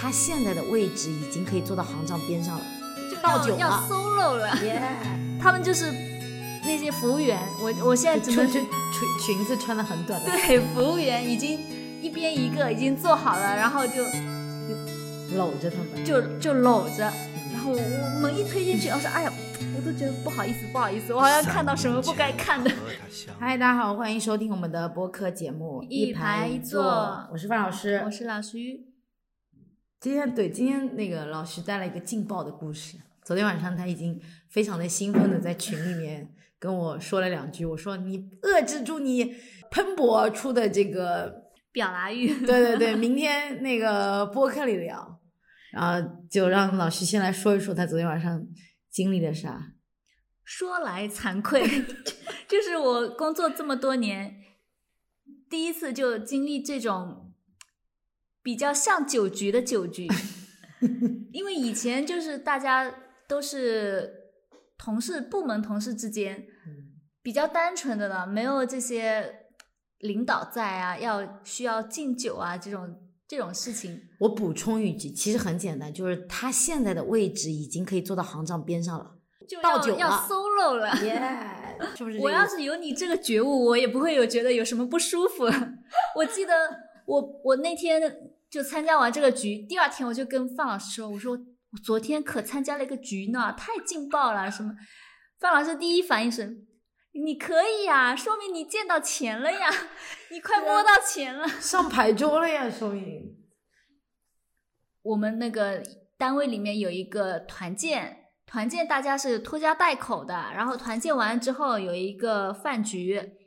他现在的位置已经可以坐到行长边上了，就倒酒要了 solo 了。耶！他们就是那些服务员，我我现在只能裙裙裙子穿的很短的，对服务员已经一边一个已经做好了，然后就搂着他们。就就搂着，然后我我门一推进去，我说哎呀，我都觉得不好意思不好意思，我好像看到什么不该看的。嗨，大家好，欢迎收听我们的播客节目《一排一一坐我是范老师，我是老徐，今天对今天那个老徐带了一个劲爆的故事。昨天晚上他已经非常的兴奋的在群里面跟我说了两句，我说你遏制住你喷薄而出的这个，表达欲。对对对，明天那个播客里聊。然后就让老徐先来说一说他昨天晚上经历了啥。说来惭愧，就是我工作这么多年，第一次就经历这种比较像酒局的酒局，因为以前就是大家都是同事、部门同事之间比较单纯的了，没有这些领导在啊，要需要敬酒啊这种这种事情。我补充一句，其实很简单，就是他现在的位置已经可以坐到行长边上了，就倒酒要 solo 了，耶、是不是？我要是有你这个觉悟，我也不会有觉得有什么不舒服。我记得我我那天就参加完这个局，第二天我就跟范老师说，我说我昨天可参加了一个局呢，太劲爆了，什么？范老师第一反应是。你可以呀、说明你见到钱了呀，你快摸到钱了。上牌桌了呀，说明。我们那个单位里面有一个团建，团建大家是拖家带口的，然后团建完之后有一个饭局，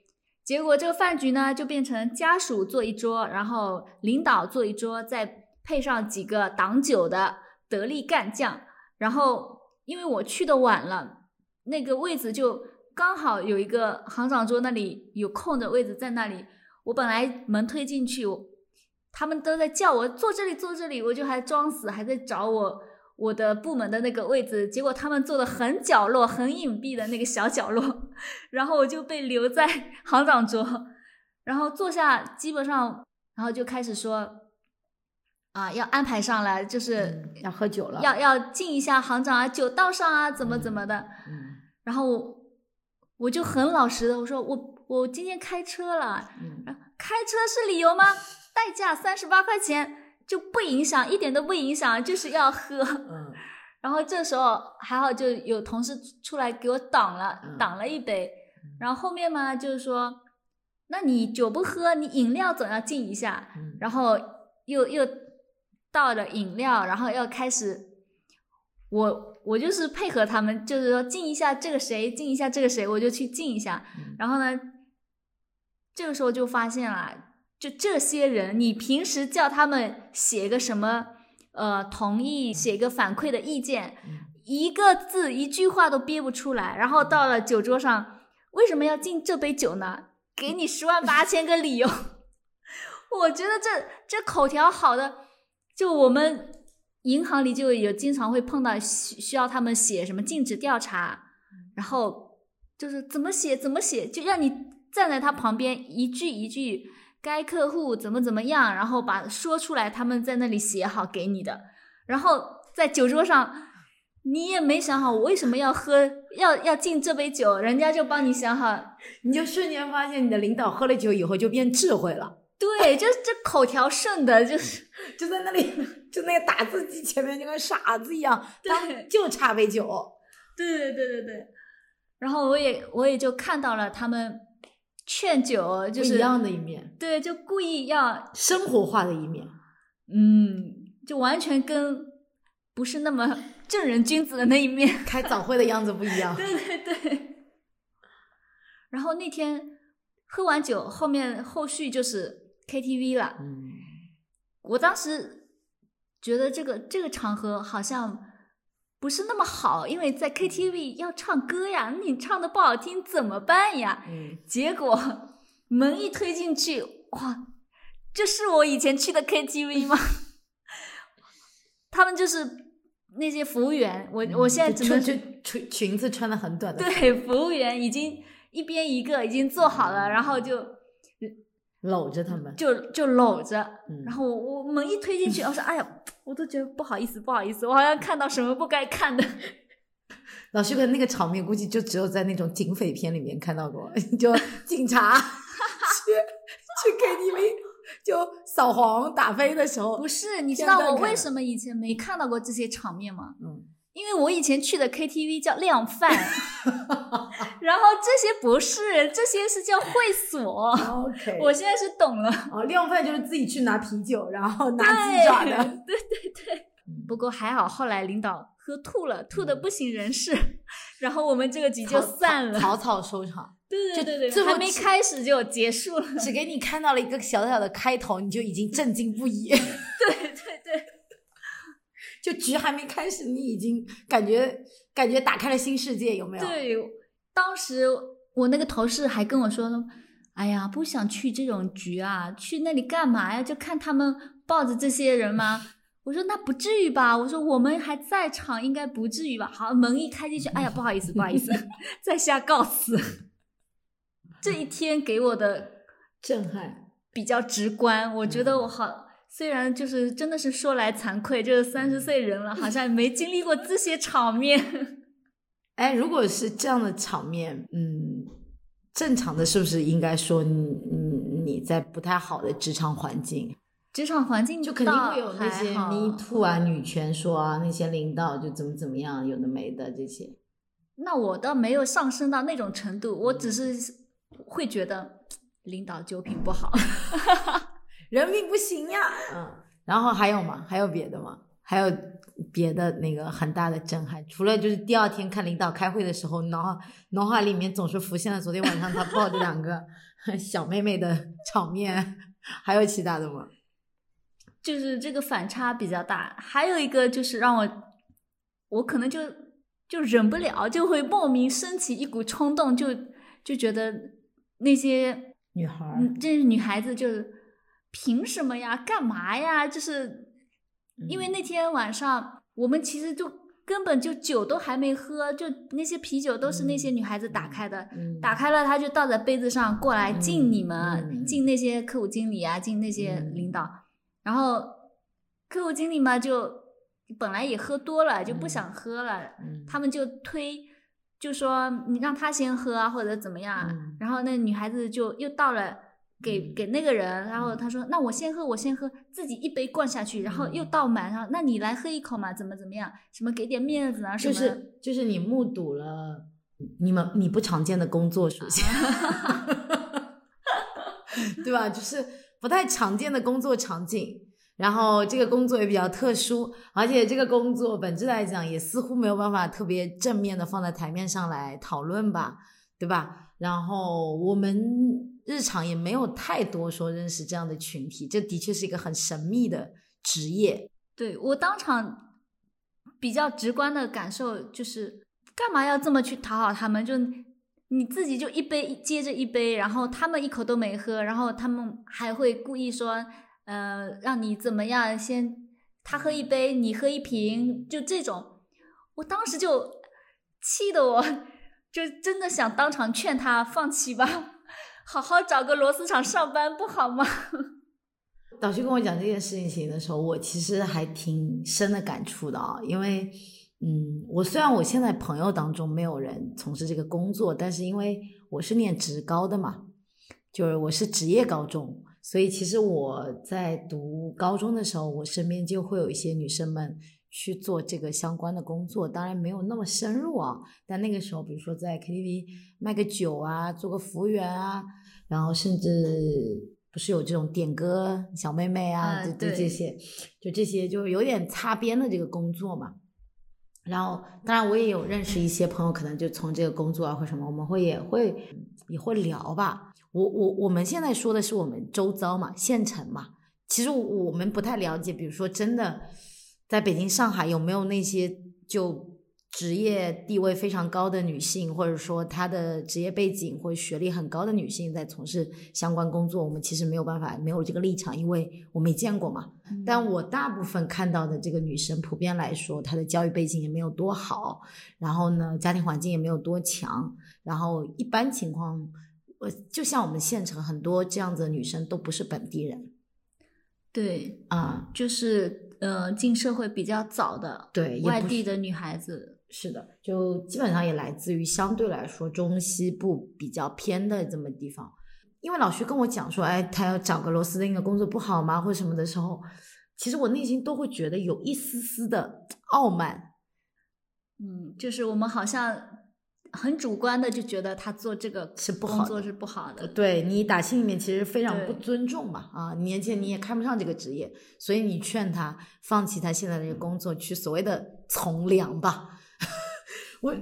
结果这个饭局呢就变成家属坐一桌，然后领导坐一桌，再配上几个挡酒的得力干将，然后因为我去的晚了，那个位子就刚好有一个行长桌那里有空的位置在那里，我本来门推进去，他们都在叫我坐这里坐这里，我就还装死，还在找我我的部门的那个位置，结果他们坐的很角落、很隐蔽的那个小角落，然后我就被留在 行长桌，然后坐下，基本上，然后就开始说，啊，要安排上来，就是嗯要喝酒了，要要敬一下行长啊，酒倒上啊，怎么怎么的，嗯然后我我就很老实的我说我我今天开车了，开车是理由吗？代驾三十八块钱就不影响，一点都不影响，就是要喝。嗯然后这时候还好，就有同事出来给我挡了，嗯挡了一杯。然后后面嘛，就是说，那你酒不喝，你饮料总要敬一下。嗯然后又又倒了饮料，然后要开始，我我就是配合他们，就是说敬一下这个谁，敬一下这个谁，我就去敬一下。嗯然后呢，这个时候就发现了，就这些人，你平时叫他们写个什么，呃，同意，写个反馈的意见，嗯一个字一句话都憋不出来。然后到了酒桌上，为什么要敬这杯酒呢？给你十万八 千个理由。我觉得这这口条好的，就我们银行里就有经常会碰到需需要他们写什么禁止调查，然后就是怎么写怎么写，就让你站在他旁边一句一句，该客户怎么怎么样，然后把说出来，他们在那里写好给你的，然后在酒桌上。你也没想好我为什么要喝，要要敬这杯酒，人家就帮你想好，你就瞬间发现你的领导喝了酒以后就变智慧了，对，就这口条顺的，就是 就在那里，就那个打字机前面就跟傻子一样，他对就差杯酒。对对对对对。然后我也我也就看到了他们劝酒，就是不一样的一面，对，就故意要生活化的一面。嗯，就完全跟不是那么正人君子的那一面。开早会的样子不一样。对对对。然后那天喝完酒，后面后续就是 KTV 了。嗯，我当时觉得这个这个场合好像不是那么好，因为在 KTV 要唱歌呀，你唱的不好听怎么办呀？嗯，结果门一推进去，哇，这是我以前去的 KTV 吗？他们就是那些服务员，我我现在只能就裙裙子穿的很短的，对服务员已经一边一个已经做好了，然后就搂着他们。就就搂着，嗯然后我我门一推进去，我说哎呀，我都觉得不好意思，不好意思，我好像看到什么不该看的。老徐哥那个场面，估计就只有在那种警匪片里面看到过，就警察 去去 KTV 就扫黄打非的时候，不是，你知道我为？什么以前没看到过这些场面吗？嗯，因为我以前去的 KTV 叫量贩，然后这些不是，这些是叫会所。OK，我现在是懂了。哦，量贩就是自己去拿啤酒，然后拿鸡爪的。对对对。不过还好，后来领导喝吐了，吐的不省人事，然后我们这个局就散了。草草收场，对对对对，最后还没开始就结束了。只给你看到了一个小小的开头，你就已经震惊不已。对，就局还没开始，你已经感觉感觉打开了新世界，有没有？对，当时我那个同事还跟我说呢，哎呀，不想去这种局啊，去那里干嘛呀？就看他们抱着这些人吗？我说那不至于吧，我说我们还在场，应该不至于吧。好，门一开进去，哎呀，不好意思，不好意思，在下告辞。这一天给我的震撼。比较直观，我觉得我好，虽然就是真的是说来惭愧，就是三十岁人了，好像没经历过这些场面。哎，如果是这样的场面，嗯，正常的是不是应该说你你你在不太好的职场环境，职场环境就肯定会有那些 me too 啊、女权说啊，那些领导就怎么怎么样，有的没的这些。那我倒没有上升到那种程度，我只是会觉得 领导酒品不好。人品不行呀。嗯，然后还有吗？还有别的吗？还有别的那个很大的震撼？除了就是第二天看领导开会的时候，脑脑海里面总是浮现了昨天晚上他抱着两个 小妹妹的场面，还有其他的吗？就是这个反差比较大。还有一个就是让我，我可能就就忍不了，就会莫名升起一股冲动，就就觉得那些女孩儿，嗯，这女孩子就是凭什么呀？干嘛呀？就是因为那天晚上我们其实就根本就酒都还没喝，就那些啤酒都是那些女孩子打开的，嗯。打开了她就倒在杯子上过来敬你们，嗯。敬那些客户经理啊，敬那些嗯。领导，然后客户经理嘛就本来也喝多了，就不嗯想喝了，嗯。他们就推。就说你让他先喝啊，或者怎么样然后那女孩子就又倒了给嗯给那个人，然后他说那我先喝，我先喝，自己一杯灌下去，然后又倒满，然后那你来喝一口嘛，怎么怎么样，什么给点面子啊，什就是就是你目睹了你们你不常见的工作属性，对吧？就是不太常见的工作场景。然后这个工作也比较特殊，而且这个工作本质来讲也似乎没有办法特别正面的放在台面上来讨论吧，对吧？然后我们日常也没有太多说认识这样的群体，这的确是一个很神秘的职业。对我当场比较直观的感受就是，干嘛要这么去讨好他们？就你自己就一杯接着一杯，然后他们一口都没喝，然后他们还会故意说，呃，让你怎么样？先他喝一杯，你喝一瓶，就这种。我当时就气得我，就真的想当场劝他放弃吧，好好找个螺丝厂上班不好吗？导师跟我讲这件事情的时候，我其实还挺深的感触的啊，因为，嗯，我虽然我现在朋友当中没有人从事这个工作，但是因为我是念职高的嘛，就是我是职业高中，所以其实我在读高中的时候，我身边就会有一些女生们去做这个相关的工作，当然没有那么深入啊，但那个时候，比如说在 KTV 卖个酒啊，做个服务员啊，然后甚至不是有这种点歌小妹妹啊，啊这这对这些，就这些就有点擦边的这个工作嘛。然后，当然我也有认识一些朋友，可能就从这个工作啊或什么，我们会也会也会聊吧。我我我们现在说的是我们周遭嘛，县城嘛。其实我们不太了解，比如说真的在北京、上海有没有那些就职业地位非常高的女性，或者说她的职业背景或学历很高的女性在从事相关工作，我们其实没有办法，没有这个立场，因为我没见过嘛。但我大部分看到的这个女生，普遍来说，她的教育背景也没有多好，然后呢，家庭环境也没有多强，然后一般情况，我，就像我们县城很多这样子的女生都不是本地人。对，啊，就是呃进社会比较早的对，外地的女孩子。是的，就基本上也来自于相对来说中西部比较偏的这么地方。因为老徐跟我讲说，哎，他要找个螺丝钉的工作不好吗，或什么的时候，其实我内心都会觉得有一丝丝的傲慢。嗯，就是我们好像很主观的就觉得他做这个是不好的工作是不好的。对你打心里面其实非常不尊重嘛，啊，年轻人你也看不上这个职业，所以你劝他放弃他现在的这个工作，去所谓的从良吧。我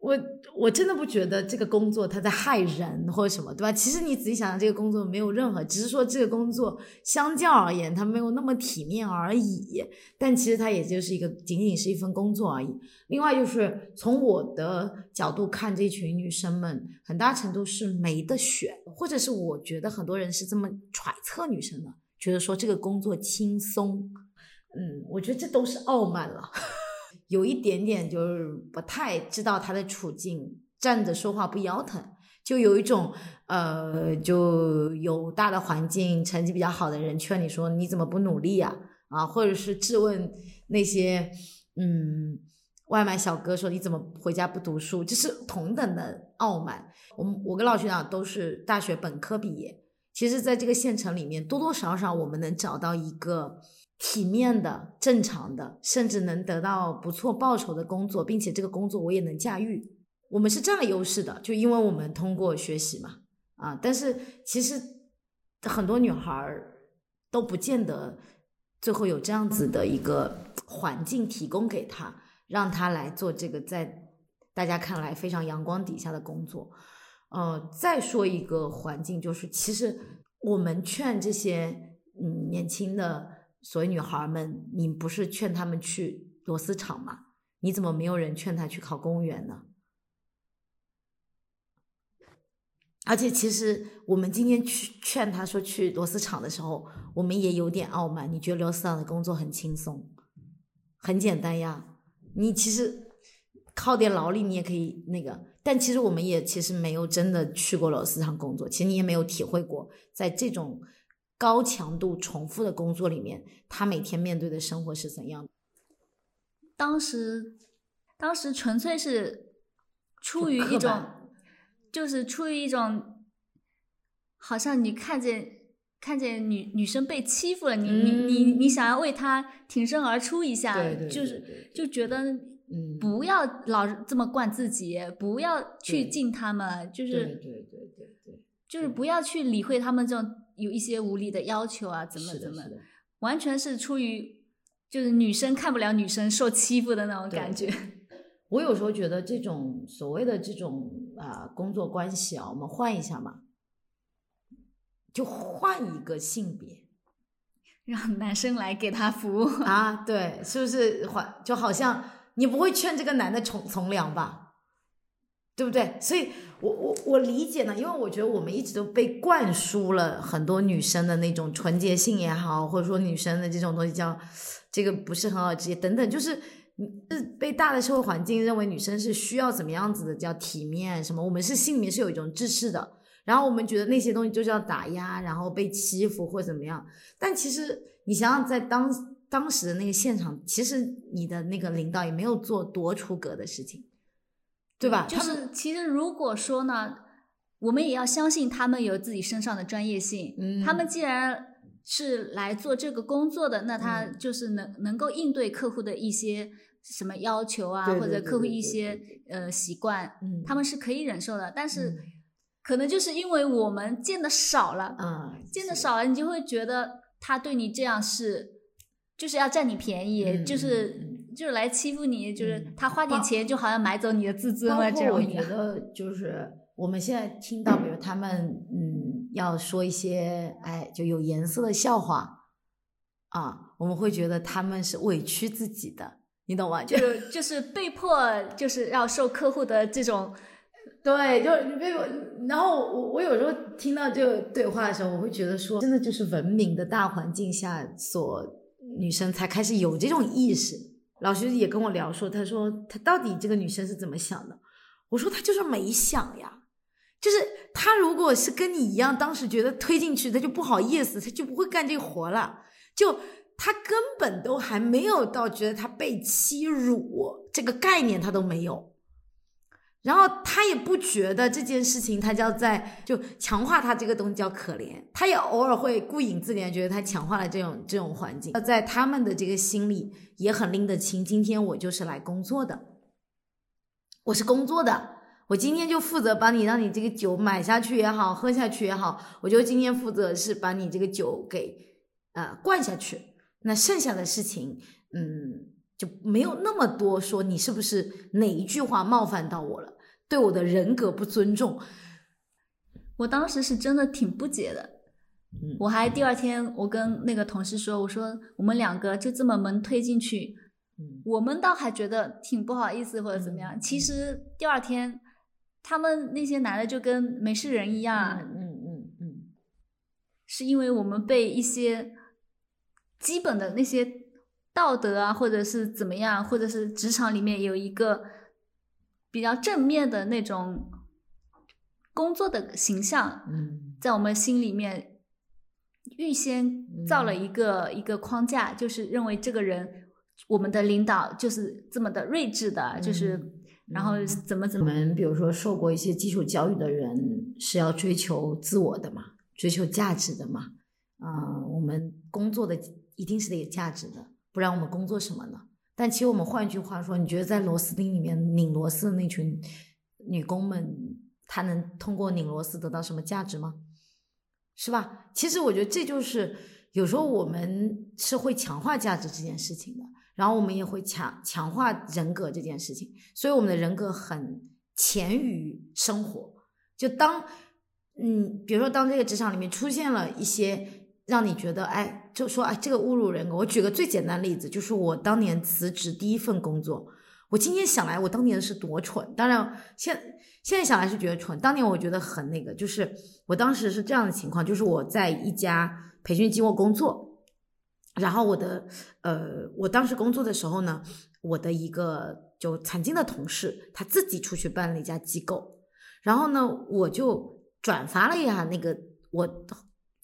我我真的不觉得这个工作他在害人或者什么，对吧？其实你仔细想想，这个工作没有任何，只是说这个工作相较而言，它没有那么体面而已。但其实它也就是一个仅仅是一份工作而已。另外就是从我的角度看，这群女生们很大程度是没得选，或者是我觉得很多人是这么揣测女生的，觉得说这个工作轻松。嗯，我觉得这都是傲慢了。有一点点就是不太知道他的处境，站着说话不腰疼，就有一种呃，就有大的环境、成绩比较好的人劝你说你怎么不努力呀、啊？或者是质问那些嗯外卖小哥说你怎么回家不读书，就是同等的傲慢。我们我跟老学长都是大学本科毕业，其实在这个县城里面，多多少少我们能找到一个。体面的、正常的，甚至能得到不错报酬的工作，并且这个工作我也能驾驭，我们是占了优势的，就因为我们通过学习嘛，啊，但是其实很多女孩儿都不见得最后有这样子的一个环境提供给她，让她来做这个在大家看来非常阳光底下的工作。呃，再说一个环境，就是其实我们劝这些嗯年轻的。所以女孩们，你不是劝他们去螺丝厂吗？你怎么没有人劝他去考公务员呢？而且，其实我们今天去劝他说去螺丝厂的时候，我们也有点傲慢。你觉得螺丝厂的工作很轻松，很简单呀？你其实靠点劳力，你也可以那个。但其实我们也其实没有真的去过螺丝厂工作，其实你也没有体会过在这种。高强度重复的工作里面，他每天面对的生活是怎样的？当时，当时纯粹是出于一种，就是出于一种，好像你看见看见女女生被欺负了，你、嗯、你你你想要为她挺身而出一下，对对对对就是就觉得，嗯，不要老这么惯自己，不要去敬他们，就是对对对对对，就是不要去理会他们这种。有一些无理的要求啊，怎么怎么，完全是出于就是女生看不了女生受欺负的那种感觉。我有时候觉得这种所谓的这种啊、呃、工作关系啊，我们换一下嘛，就换一个性别，让男生来给他服务啊，对，是不是换就好像你不会劝这个男的从从良吧，对不对？所以。我我我理解呢，因为我觉得我们一直都被灌输了很多女生的那种纯洁性也好，或者说女生的这种东西叫这个不是很好职业等等，就是是被大的社会环境认为女生是需要怎么样子的叫体面什么，我们是心里面是有一种制式的，然后我们觉得那些东西就叫打压，然后被欺负或怎么样，但其实你想想在当当时的那个现场，其实你的那个领导也没有做多出格的事情。对吧？就是其实如果说呢，我们也要相信他们有自己身上的专业性。嗯，他们既然是来做这个工作的，那他就是能、嗯、能够应对客户的一些什么要求啊，对对对或者客户一些呃习惯，嗯，他们是可以忍受的。但是、嗯、可能就是因为我们见的少了，嗯，见的少了，你就会觉得他对你这样是就是要占你便宜，嗯、就是。就是来欺负你，就是他花点钱就好像买走你的自尊了。这种我觉得就是我们现在听到，比如他们嗯要说一些哎就有颜色的笑话啊，我们会觉得他们是委屈自己的，你懂吗？就是就是被迫就是要受客户的这种，对，就你被迫。然后我我有时候听到这个对话的时候，我会觉得说，真的就是文明的大环境下所女生才开始有这种意识。老师也跟我聊说，他说他到底这个女生是怎么想的？我说他就是没想呀，就是他如果是跟你一样，当时觉得推进去，他就不好意思，他就不会干这个活了。就他根本都还没有到觉得他被欺辱这个概念，他都没有。然后他也不觉得这件事情，他叫在就强化他这个东西叫可怜，他也偶尔会顾影自怜，觉得他强化了这种这种环境，在他们的这个心里也很拎得清。今天我就是来工作的，我是工作的，我今天就负责把你让你这个酒买下去也好，喝下去也好，我就今天负责是把你这个酒给呃灌下去，那剩下的事情，嗯。就没有那么多说你是不是哪一句话冒犯到我了，对我的人格不尊重。我当时是真的挺不解的，我还第二天我跟那个同事说，我说我们两个就这么门推进去，我们倒还觉得挺不好意思或者怎么样。其实第二天他们那些男的就跟没事人一样，嗯嗯嗯，是因为我们被一些基本的那些。道德啊，或者是怎么样，或者是职场里面有一个比较正面的那种工作的形象，嗯，在我们心里面预先造了一个一个框架，就是认为这个人，我们的领导就是这么的睿智的，就是然后怎么怎么。我们比如说受过一些基础教育的人是要追求自我的嘛，追求价值的嘛，啊，我们工作的一定是得有价值的。不然我们工作什么呢？但其实我们换句话说，你觉得在螺丝钉里面拧螺丝的那群女工们，她能通过拧螺丝得到什么价值吗？是吧？其实我觉得这就是有时候我们是会强化价值这件事情的，然后我们也会强强化人格这件事情，所以我们的人格很潜于生活。就当嗯，比如说当这个职场里面出现了一些。让你觉得，哎，就说，哎，这个侮辱人格。我举个最简单的例子，就是我当年辞职第一份工作，我今天想来，我当年是多蠢。当然，现现在想来是觉得蠢，当年我觉得很那个，就是我当时是这样的情况，就是我在一家培训机构工作，然后我的，呃，我当时工作的时候呢，我的一个就曾经的同事，他自己出去办了一家机构，然后呢，我就转发了一下那个我。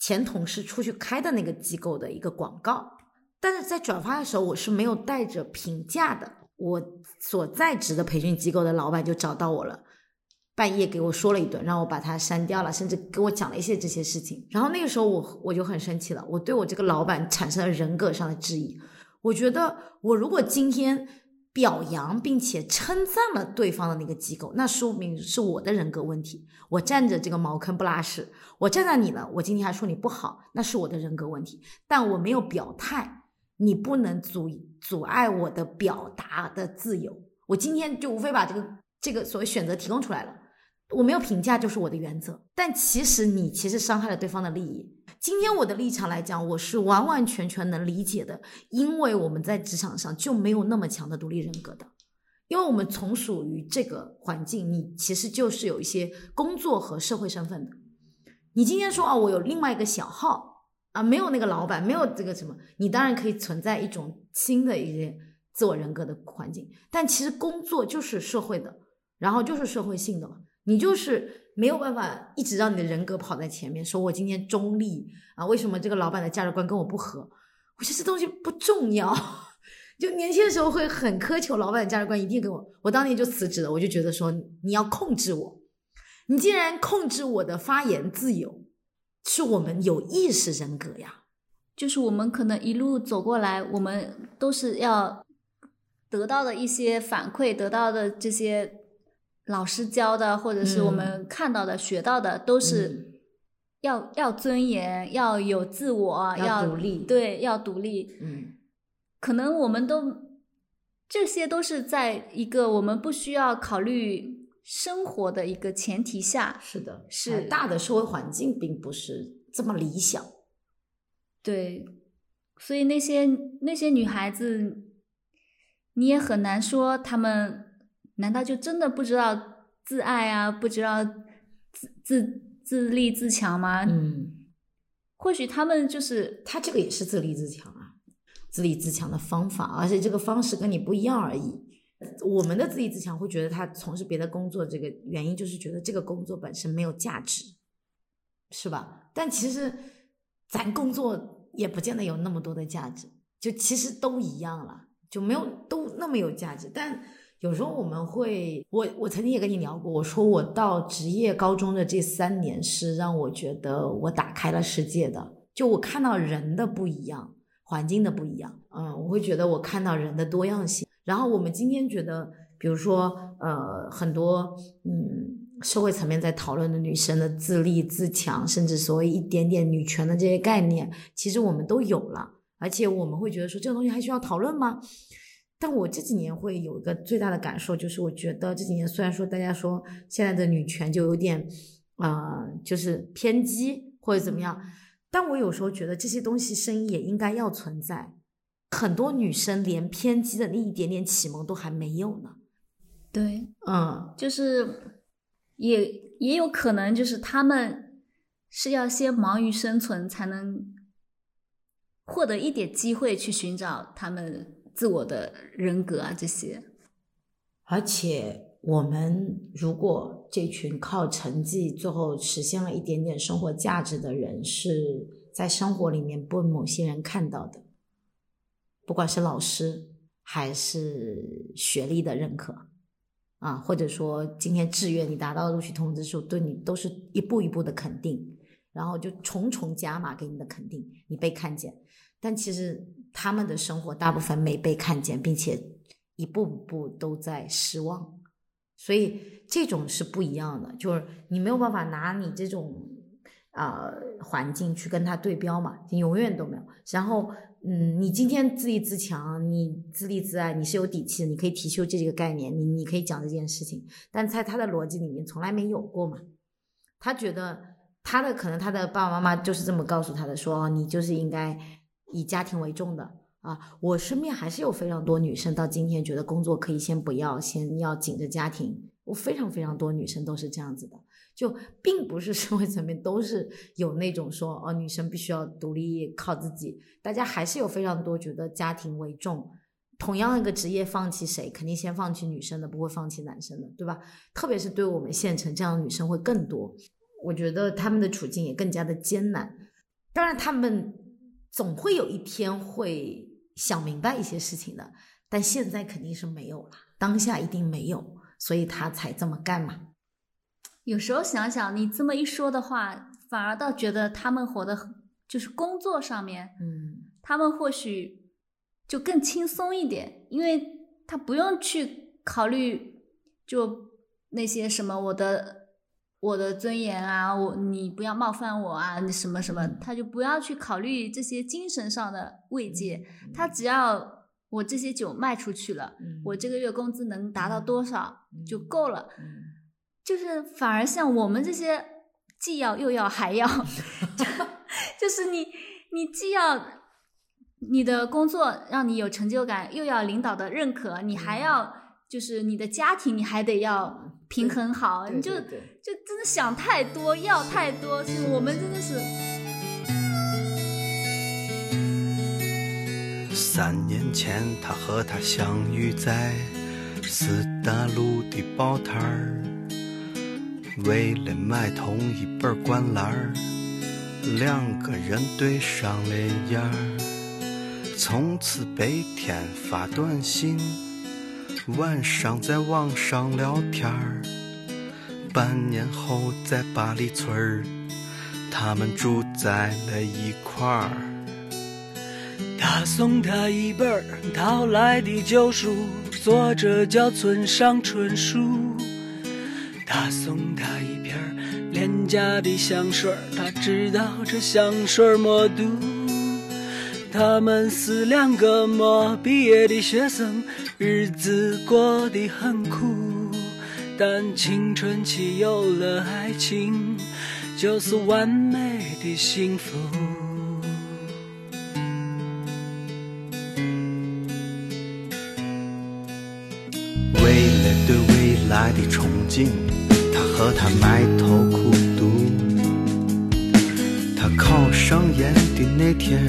前同事出去开的那个机构的一个广告，但是在转发的时候我是没有带着评价的。我所在职的培训机构的老板就找到我了，半夜给我说了一顿，让我把它删掉了，甚至给我讲了一些这些事情。然后那个时候我我就很生气了，我对我这个老板产生了人格上的质疑。我觉得我如果今天。表扬并且称赞了对方的那个机构，那说明是我的人格问题。我占着这个茅坑不拉屎，我站在你了，我今天还说你不好，那是我的人格问题。但我没有表态，你不能阻阻碍我的表达的自由。我今天就无非把这个这个所谓选择提供出来了，我没有评价就是我的原则。但其实你其实伤害了对方的利益。今天我的立场来讲，我是完完全全能理解的，因为我们在职场上就没有那么强的独立人格的，因为我们从属于这个环境，你其实就是有一些工作和社会身份的。你今天说啊，我有另外一个小号啊，没有那个老板，没有这个什么，你当然可以存在一种新的一些自我人格的环境，但其实工作就是社会的，然后就是社会性的嘛，你就是。没有办法一直让你的人格跑在前面，说我今天中立啊？为什么这个老板的价值观跟我不合？我觉得这东西不重要。就年轻的时候会很苛求老板的价值观一定跟我，我当年就辞职了。我就觉得说你要控制我，你竟然控制我的发言自由，是我们有意识人格呀。就是我们可能一路走过来，我们都是要得到的一些反馈，得到的这些。老师教的，或者是我们看到的、学到的，都是要要尊严，要有自我，要独立，对，要独立。嗯，可能我们都这些都是在一个我们不需要考虑生活的一个前提下。是的，是大的社会环境并不是这么理想。对，所以那些那些女孩子，你也很难说她们。难道就真的不知道自爱啊？不知道自自自立自强吗？嗯，或许他们就是他这个也是自立自强啊，自立自强的方法，而且这个方式跟你不一样而已。我们的自立自强会觉得他从事别的工作，这个原因就是觉得这个工作本身没有价值，是吧？但其实咱工作也不见得有那么多的价值。就其实都一样了，就没有都那么有价值。但有时候我们会，我我曾经也跟你聊过，我说我到职业高中的这三年是让我觉得我打开了世界的，就我看到人的不一样，环境的不一样，嗯，我会觉得我看到人的多样性。然后我们今天觉得，比如说呃很多嗯社会层面在讨论的女生的自立自强，甚至所谓一点点女权的这些概念，其实我们都有了，而且我们会觉得说这个东西还需要讨论吗？但我这几年会有一个最大的感受，就是我觉得这几年虽然说大家说现在的女权就有点，呃，就是偏激或者怎么样，但我有时候觉得这些东西声音也应该要存在。很多女生连偏激的那一点点启蒙都还没有呢。对，嗯，就是也也有可能就是他们是要先忙于生存，才能获得一点机会去寻找他们。自我的人格啊，这些，而且我们如果这群靠成绩最后实现了一点点生活价值的人，是在生活里面被某些人看到的，不管是老师还是学历的认可啊，或者说今天志愿你达到录取通知书，对你都是一步一步的肯定，然后就重重加码给你的肯定，你被看见。但其实他们的生活大部分没被看见，并且一步步都在失望，所以这种是不一样的。就是你没有办法拿你这种啊环境去跟他对标嘛，你永远都没有。然后，嗯，你今天自立自强，你自立自爱，你是有底气，你可以提出这几个概念，你你可以讲这件事情。但在他的逻辑里面从来没有过嘛，他觉得他的可能他的爸爸妈妈就是这么告诉他的，说你就是应该。以家庭为重的啊，我身边还是有非常多女生到今天觉得工作可以先不要，先要紧着家庭。我非常非常多女生都是这样子的，就并不是社会层面都是有那种说哦，女生必须要独立靠自己。大家还是有非常多觉得家庭为重，同样一个职业放弃谁，肯定先放弃女生的，不会放弃男生的，对吧？特别是对我们县城这样的女生会更多。我觉得他们的处境也更加的艰难。当然他们。总会有一天会想明白一些事情的，但现在肯定是没有了，当下一定没有，所以他才这么干嘛。有时候想想，你这么一说的话，反而倒觉得他们活的，就是工作上面，嗯，他们或许就更轻松一点，因为他不用去考虑就那些什么我的。我的尊严啊，我你不要冒犯我啊，你什么什么，他就不要去考虑这些精神上的慰藉，他只。要我这些酒卖出去了，我这个月工资能达到多少就够了，就是反而像我们这些既要又要还要，就是你你既要你的工作让你有成就感，又要领导的认可，你还要就是你的家庭你还得要。平衡好，你就就真的想太多，要太多，是我们真的是。三年前，他和她相遇在四大路的报摊儿，为了买同一本灌篮儿，两个人对上了眼儿，从此白天发短信。晚上在网上聊天儿，半年后在八里村儿，他们住在了一块儿。他送她一本淘来的旧书，作者叫村上春树。他送她一瓶廉价的香水，他知道这香水没毒。他们是两个没毕业的学生。日子过得很苦，但青春期有了爱情，就是完美的幸福。为了对未来的憧憬，他和她埋头苦读。他考上研的那天，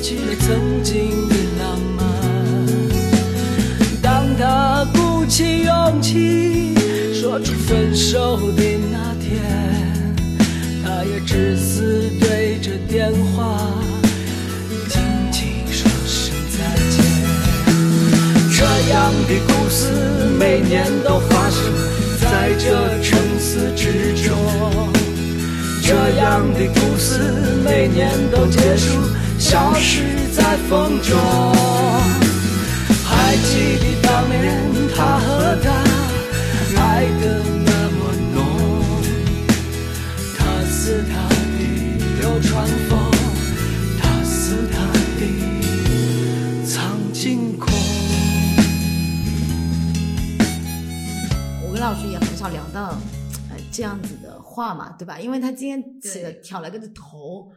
去了曾经的浪漫。当他鼓起勇气说出分手的那天，他也只是对着电话轻轻说声再见。这样的故事每年都发生在这城市之中，这样的故事每年都结束，消失在风中。还记得当年他和她爱的那么浓，他是她的流川枫，他是她的苍井空。我跟老师也很少聊到呃这样子的话嘛，对吧？因为他今天起了挑了个头，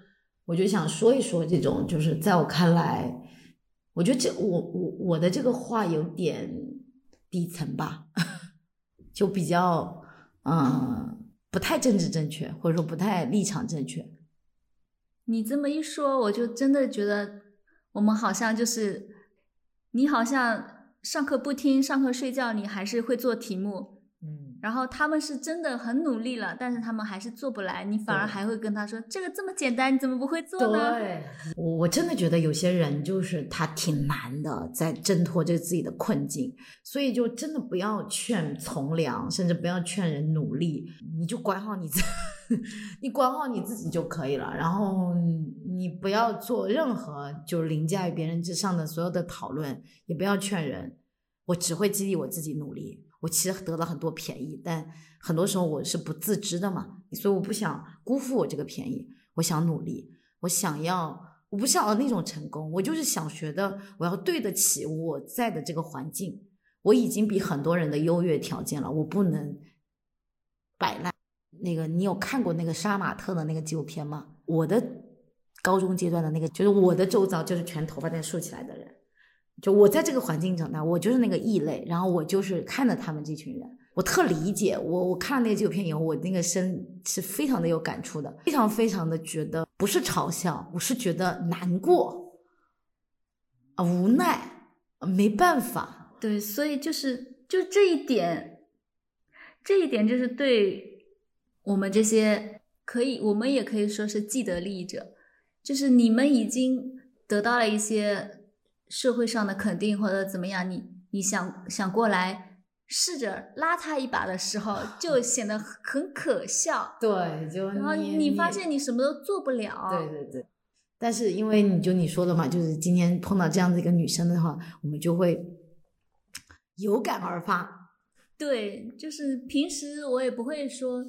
我就想说一说这种，就是在我看来，我觉得这我我我的这个话有点底层吧，就比较嗯不太政治正确，或者说不太立场正确。你这么一说，我就真的觉得我们好像就是，你好像上课不听，上课睡觉，你还是会做题目。嗯，然后他们是真的很努力了，但是他们还是做不来，你反而还会跟他说这个这么简单，你怎么不会做呢？对，我我真的觉得有些人就是他挺难的，在挣脱这自己的困境，所以就真的不要劝从良，甚至不要劝人努力，你就管好你自，你管好你自己就可以了。然后你不要做任何就是凌驾于别人之上的所有的讨论，也不要劝人。我只会激励我自己努力。我其实得了很多便宜，但很多时候我是不自知的嘛，所以我不想辜负我这个便宜。我想努力，我想要，我不想要那种成功，我就是想学的，我要对得起我在的这个环境。我已经比很多人的优越条件了，我不能摆烂。那个，你有看过那个杀马特的那个纪录片吗？我的高中阶段的那个，就是我的周遭就是全头发在竖起来的人。就我在这个环境长大，我就是那个异类，然后我就是看着他们这群人，我特理解。我我看了那个纪录片以后，我那个身是非常的有感触的，非常非常的觉得不是嘲笑，我是觉得难过啊，无奈，没办法。对，所以就是就这一点，这一点就是对我们这些可以，我们也可以说是既得利益者，就是你们已经得到了一些社会上的肯定或者怎么样，你你想想过来试着拉他一把的时候，就 显得很可笑，对，就然后你发现你什么都做不了，对对对。但是因为你就你说的嘛，就是今天碰到这样的一个女生的话，我们就会有感而发。对，就是平时我也不会说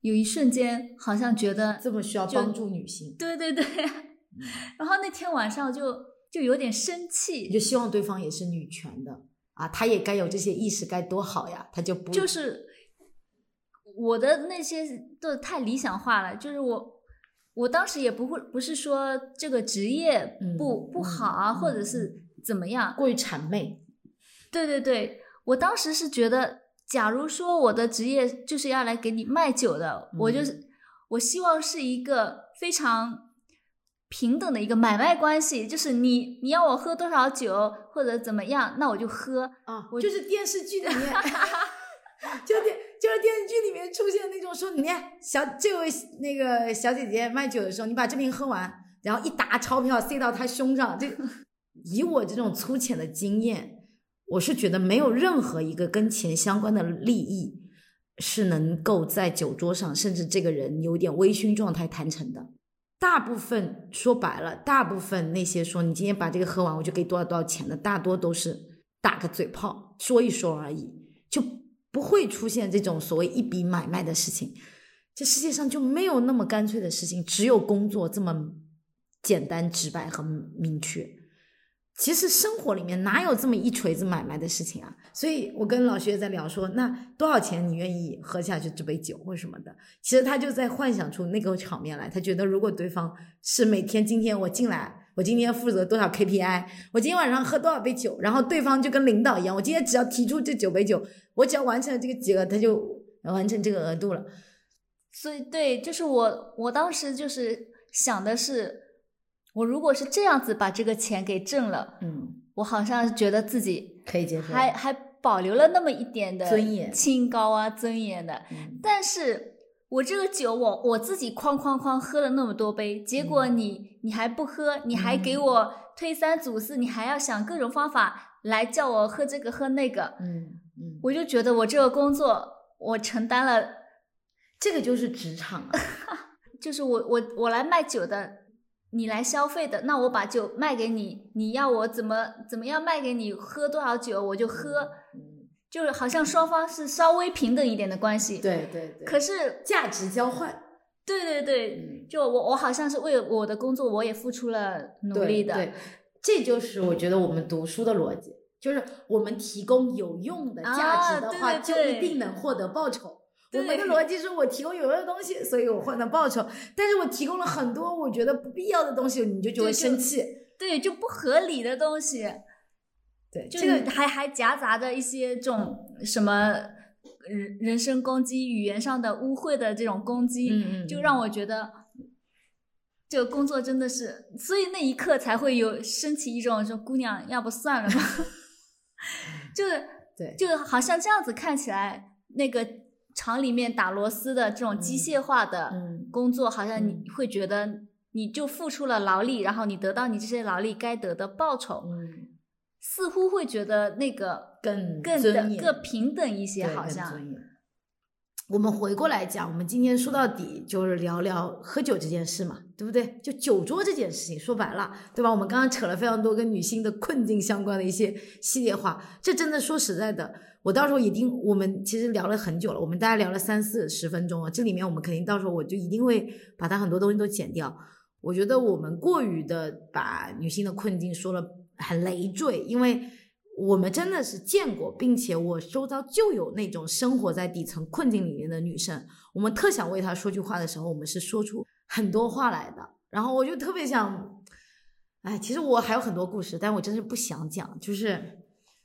有一瞬间好像觉得这么需要帮助女性，对对对，然后那天晚上就就有点生你气，就希望对方也是女权的啊，她也该有这些意识，该多好呀，她就不就是我的那些都太理想化了，就是我我当时也不会不是说这个职业嗯不、不好啊，嗯或者是怎么样，过于谄媚。对对对，我当时是觉得，假如说我的职业就是要来给你卖酒的，我就嗯是我希望是一个非常平等的一个买卖关系，就是你你要我喝多少酒或者怎么样，那我就喝。啊，我就是电视剧里面，就电就是电视剧里面出现那种说，你看小这位那个小姐姐卖酒的时候，你把这瓶喝完，然后一沓钞票塞到她胸上，这以我这种粗浅的经验，我是觉得没有任何一个跟钱相关的利益是能够在酒桌上，甚至这个人有点微醺状态谈成的。大部分说白了，大部分那些说你今天把这个喝完，我就给多少多少钱的，大多都是打个嘴炮，说一说而已，就不会出现这种所谓一笔买卖的事情。这世界上就没有那么干脆的事情，只有工作这么简单、直白和明确。其实生活里面哪有这么一锤子买卖的事情啊？所以我跟老薛在聊说，那多少钱你愿意喝下去这杯酒或什么的？其实他就在幻想出那个场面来。他觉得如果对方是每天今天我进来，我今天负责多少 KPI，我今天晚上喝多少杯酒，然后对方就跟领导一样，我今天只要提出这九杯酒，我只要完成了这个金额，他就完成这个额度了。所以对，就是我我当时就是想的是，我如果是这样子把这个钱给挣了，嗯，我好像觉得自己可以接受，还还保留了那么一点的尊严清高啊尊严的。嗯但是我这个酒我我自己哐哐哐喝了那么多杯，结果嗯你、你还不喝，你还给我推三阻四，你还要想各种方法来叫我喝这个喝那个，嗯嗯，我就觉得我这个工作我承担了，这个就是职场啊，就是我我我来卖酒的。你来消费的，那我把酒卖给你，你要我怎么怎么样卖给你，喝多少酒我就喝，嗯，就是好像双方是稍微平等一点的关系。，对对对，可是价值交换，对对对，嗯，就我我好像是为我的工作，我也付出了努力的。对对，这就是我觉得我们读书的逻辑，就是我们提供有用的价值的话，啊对对对就一定能获得报酬。我对们的逻辑是我提供有用的东西，所以我获得报酬。但是我提供了很多我觉得不必要的东西，你就就会生气。对，就不合理的东西，对，就这个还还夹杂着一些这种什么人人身攻击、语言上的污秽的这种攻击，嗯嗯就让我觉得这个工作真的是，所以那一刻才会有升起一种说姑娘，要不算了吧，就是对就好像这样子看起来，那个厂里面打螺丝的这种机械化的嗯工作，好像嗯你会觉得你就付出了劳力，然后你得到你这些劳力该得的报酬，嗯。似乎会觉得那个更更更平等一些，好像我们回过来讲，我们今天说到底就是聊聊喝酒这件事嘛，对不对？就酒桌这件事情，说白了，对吧？我们刚刚扯了非常多跟女性的困境相关的一些系列化，这真的说实在的，我到时候一定，我们其实聊了很久了，我们大概聊了三四十分钟啊，这里面我们肯定到时候我就一定会把它很多东西都剪掉。我觉得我们过于的把女性的困境说了很累赘，因为我们真的是见过，并且我周遭就有那种生活在底层困境里面的女生，我们特想为她说句话的时候，我们是说出很多话来的。然后我就特别想，哎，其实我还有很多故事，但我真是不想讲，就是，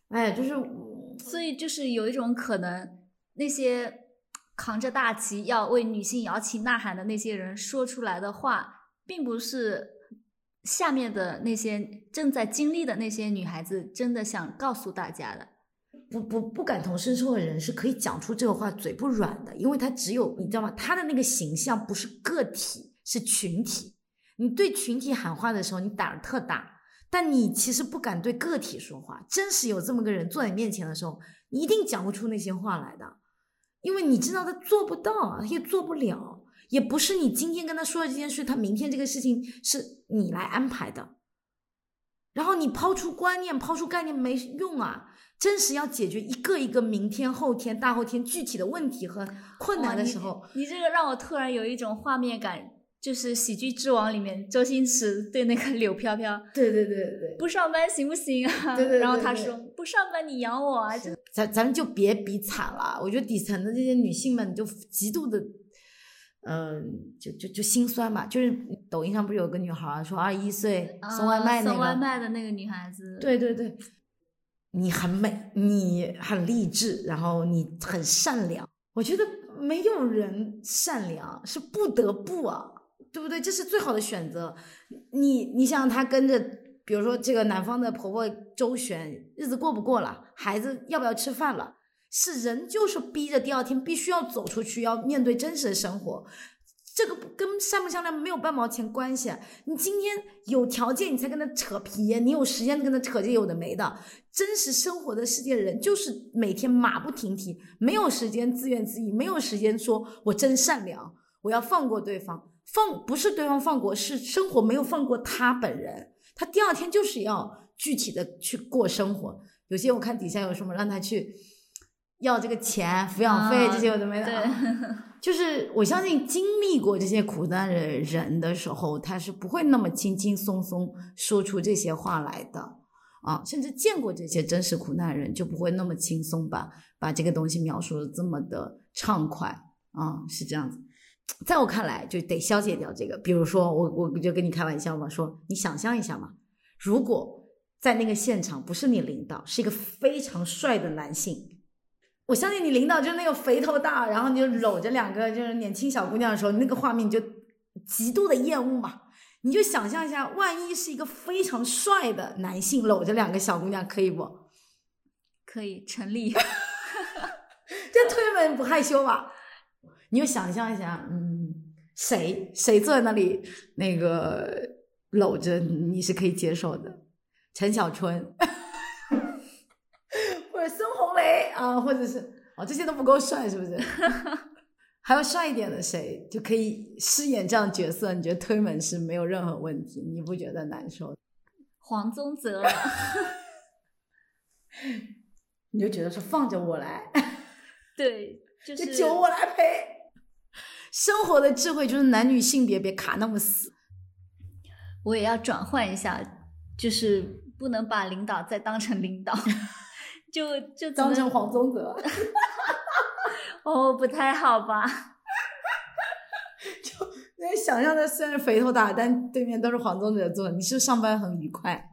哎，就是，所以就是有一种可能，那些扛着大旗要为女性摇旗呐喊的那些人说出来的话，并不是下面的那些正在经历的那些女孩子真的想告诉大家的。不不不感同身受的人是可以讲出这个话，嘴不软的，因为他只有你知道吗？他的那个形象不是个体，是群体。你对群体喊话的时候，你胆儿特大，但你其实不敢对个体说话。真实有这么个人坐在你面前的时候，你一定讲不出那些话来的，因为你知道他做不到，他也做不了，也不是你今天跟他说的这件事，他明天这个事情是你来安排的。然后你抛出观念、抛出概念没用啊！真实要解决一个一个明天、后天、大后天具体的问题和困难的时候，你，你这个让我突然有一种画面感，就是《喜剧之王》里面周星驰对那个柳飘飘对对对对不上班行不行啊？对对对然后他说不上班你养我啊，就咱咱们就别比惨了。我觉得底层的这些女性们就极度的，嗯、就就就心酸吧。就是抖音上不是有个女孩儿说二十一岁送外卖那个，啊送外卖的那个女孩子，对对对，你很美，你很励志，然后你很善良。我觉得没有人善良是不得不啊，对不对？这是最好的选择。你你想想，她跟着，比如说这个男方的婆婆周旋，日子过不过了，孩子要不要吃饭了？是人就是逼着第二天必须要走出去，要面对真实的生活。这个跟善不善良没有半毛钱关系。你今天有条件，你才跟他扯皮；你有时间跟他扯这有的没的。真实生活的世界，人就是每天马不停蹄，没有时间自怨自艾，没有时间说我真善良，我要放过对方。放不是对方放过，是生活没有放过他本人。他第二天就是要具体的去过生活。有些我看底下有什么让他去要这个钱、抚养费、啊这些有的没的。对啊就是我相信经历过这些苦难的人的时候，他是不会那么轻轻松松说出这些话来的啊。甚至见过这些真实苦难的人，就不会那么轻松把把这个东西描述的这么的畅快啊，是这样子。在我看来就得消解掉这个。比如说，我我就跟你开玩笑嘛，说你想象一下嘛，如果在那个现场不是你领导，是一个非常帅的男性，我相信你领导就是那个肥头大，然后你就搂着两个就是年轻小姑娘的时候，那个画面就极度的厌恶嘛。你就想象一下，万一是一个非常帅的男性搂着两个小姑娘，可以不？可以成立。这推门不害羞吧？你就想象一下，嗯，谁谁坐在那里那个搂着你是可以接受的？陈小春，或者孙红雷啊，或者是哦，这些都不够帅，是不是？还有帅一点的谁就可以饰演这样角色？你觉得推门是没有任何问题？你不觉得难受？黄宗泽，你就觉得是放着我来，对，就就是酒我来陪。生活的智慧就是男女性别别卡那么死。我也要转换一下，就是不能把领导再当成领导，就就当成黄宗泽，哦，不太好吧？就那想象的虽然肥头大，但对面都是黄宗泽坐，你是上班很愉快？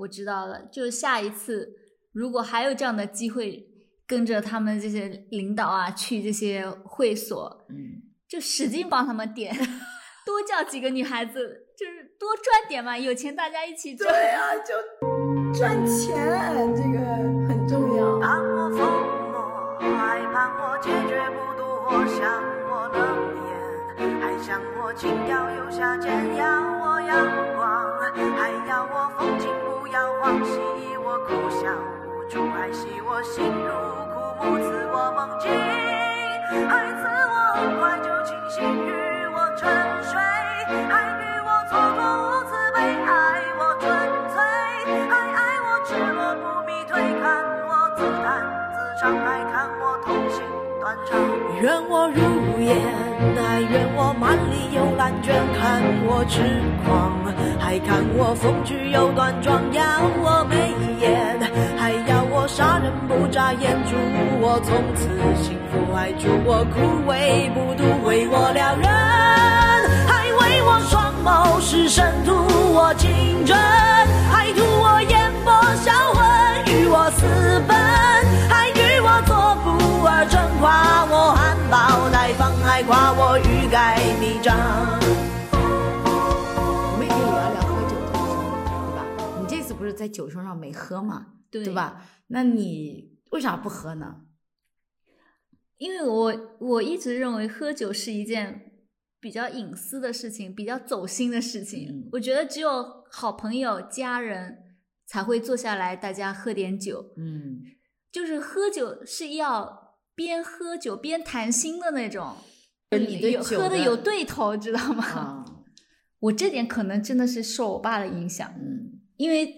我知道了，就下一次如果还有这样的机会，跟着他们这些领导啊去这些会所，嗯，就使劲帮他们点，多叫几个女孩子，就是多赚点嘛，有钱大家一起赚。对啊，就赚钱这个要忘记我哭笑无助，爱惜我心如枯木，赐我梦境，还赐我很快就清醒，与我沉睡，愿我如烟，还愿我满里有烂卷，看我痴狂，还看我风趣又端庄，要我眉眼，还要我杀人不眨眼，祝我从此幸福，还祝我枯萎不渡，为我撩人，还为我双眸是深图我情真，还图我眼波销魂，与我私奔，待放，还夸我欲盖弥彰。我们也可以聊聊喝酒这个事情，对吧？你这次不是在酒桌上没喝嘛，对对？吧？那你为啥不喝呢？因为我我一直认为喝酒是一件比较隐私的事情，比较走心的事情。嗯我觉得只有好朋友、家人才会坐下来，大家喝点酒。嗯，就是喝酒是要边喝酒边谈心的那种，你对有酒的喝的有对头，知道吗？啊，我这点可能真的是受我爸的影响，嗯。因为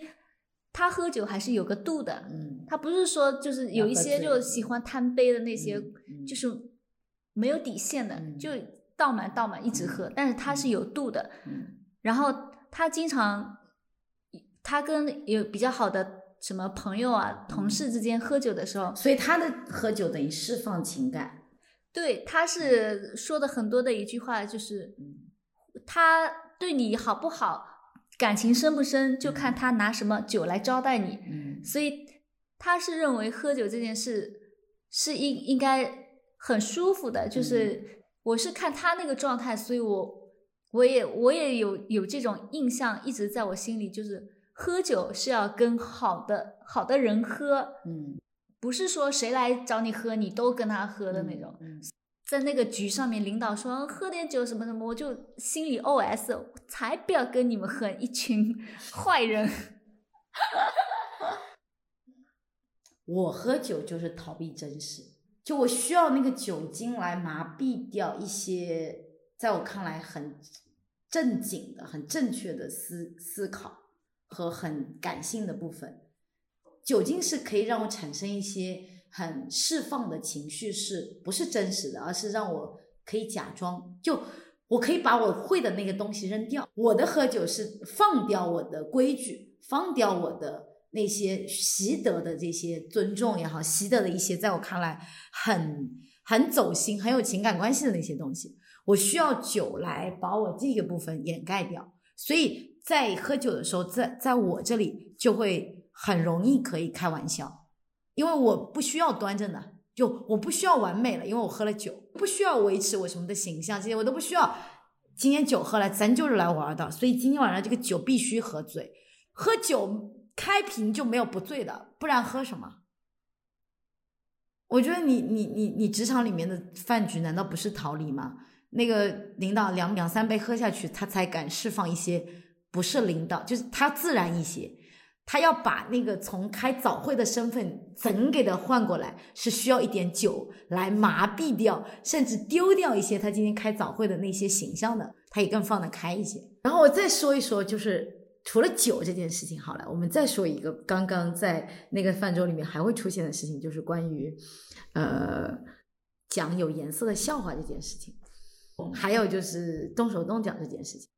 他喝酒还是有个度的，嗯，他不是说就是有一些就喜欢贪杯的那些，嗯就是没有底线的，嗯。就倒满倒满一直喝，但是他是有度的。嗯。然后他经常，他跟有比较好的什么朋友啊、同事之间喝酒的时候，所以他的喝酒等于释放情感，对他是说的很多的一句话，就是嗯。他对你好不好，感情深不深，就看他拿什么酒来招待你。嗯。所以他是认为喝酒这件事是应应该很舒服的，就是我是看他那个状态，所以我我也我也有有这种印象一直在我心里，就是喝酒是要跟好的好的人喝，嗯不是说谁来找你喝你都跟他喝的那种。嗯在那个局上面，领导说喝点酒什么什么，我就心里 OS：才不要跟你们喝，一群 坏人。我喝酒就是逃避真实，就我需要那个酒精来麻痹掉一些在我看来很正经的、很正确的思思考和很感性的部分。酒精是可以让我产生一些很释放的情绪，是不是真实的，而是让我可以假装，就我可以把我会的那个东西扔掉。我的喝酒是放掉我的规矩，放掉我的那些习得的这些尊重也好，习得的一些在我看来很很走心、很有情感关系的那些东西。我需要酒来把我这个部分掩盖掉，所以在喝酒的时候，在在我这里就会很容易可以开玩笑，因为我不需要端正的，就我不需要完美了，因为我喝了酒，不需要维持我什么的形象，这些我都不需要。今天酒喝了，咱就是来玩的，所以今天晚上这个酒必须喝醉，喝酒开瓶就没有不醉的，不然喝什么？我觉得你你你你职场里面的饭局难道不是逃离吗？那个领导两两三杯喝下去，他才敢释放一些不是领导，就是他自然一些。他要把那个从开早会的身份整给他换过来，是需要一点酒来麻痹掉，甚至丢掉一些他今天开早会的那些形象的，他也更放得开一些。然后我再说一说，就是除了酒这件事情，好了，我们再说一个刚刚在那个饭桌里面还会出现的事情，就是关于呃讲有颜色的笑话这件事情，还有就是动手动脚这件事情。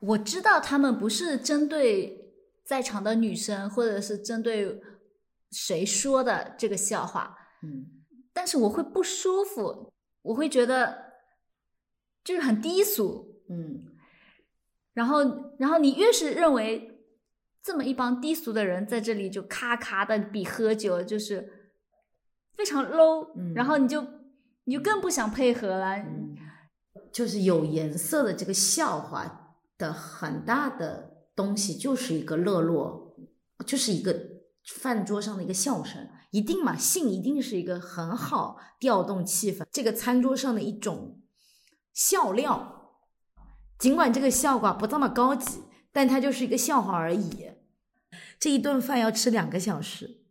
我知道他们不是针对在场的女生，或者是针对谁说的这个笑话，嗯，但是我会不舒服，我会觉得就是很低俗。嗯，然后，然后你越是认为这么一帮低俗的人在这里就咔咔的比喝酒就是非常 low，、嗯然后你就你就更不想配合了。嗯，就是有颜色的这个笑话的很大的东西，就是一个乐落，就是一个饭桌上的一个笑声，一定嘛，性一定是一个很好调动气氛，这个餐桌上的一种笑料。尽管这个笑话不这么高级，但它就是一个笑话而已。这一顿饭要吃两个小时，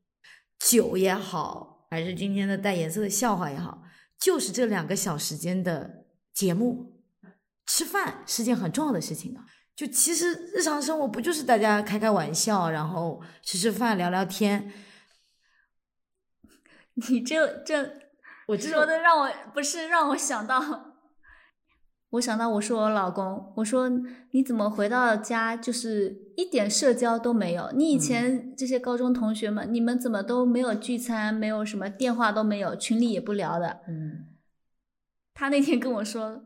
酒也好，还是今天的带颜色的笑话也好，就是这两个小时间的节目。吃饭是件很重要的事情的。就其实日常生活不就是大家开开玩笑，然后吃吃饭、聊聊天。你这这我知说的让我不是让我想到，我想到我说我老公，我说你怎么回到家就是一点社交都没有？你以前这些高中同学们，你们怎么都没有聚餐，没有什么电话都没有，群里也不聊的？嗯他那天跟我说，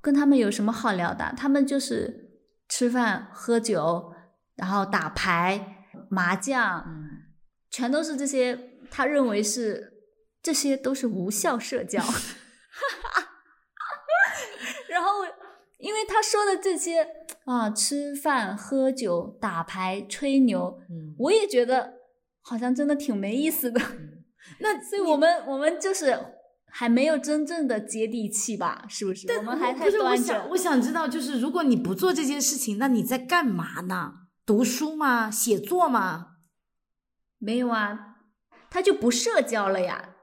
跟他们有什么好聊的？他们就是吃饭、喝酒，然后打牌、麻将，嗯，全都是这些，他认为是这些都是无效社交。然后，因为他说的这些啊，吃饭、喝酒、打牌、吹牛，嗯我也觉得好像真的挺没意思的。那所以我们我们就是还没有真正的接地气吧？是不是？我们还太不是我想，我想知道，就是如果你不做这件事情，那你在干嘛呢？读书吗？写作吗？没有啊，他就不社交了呀。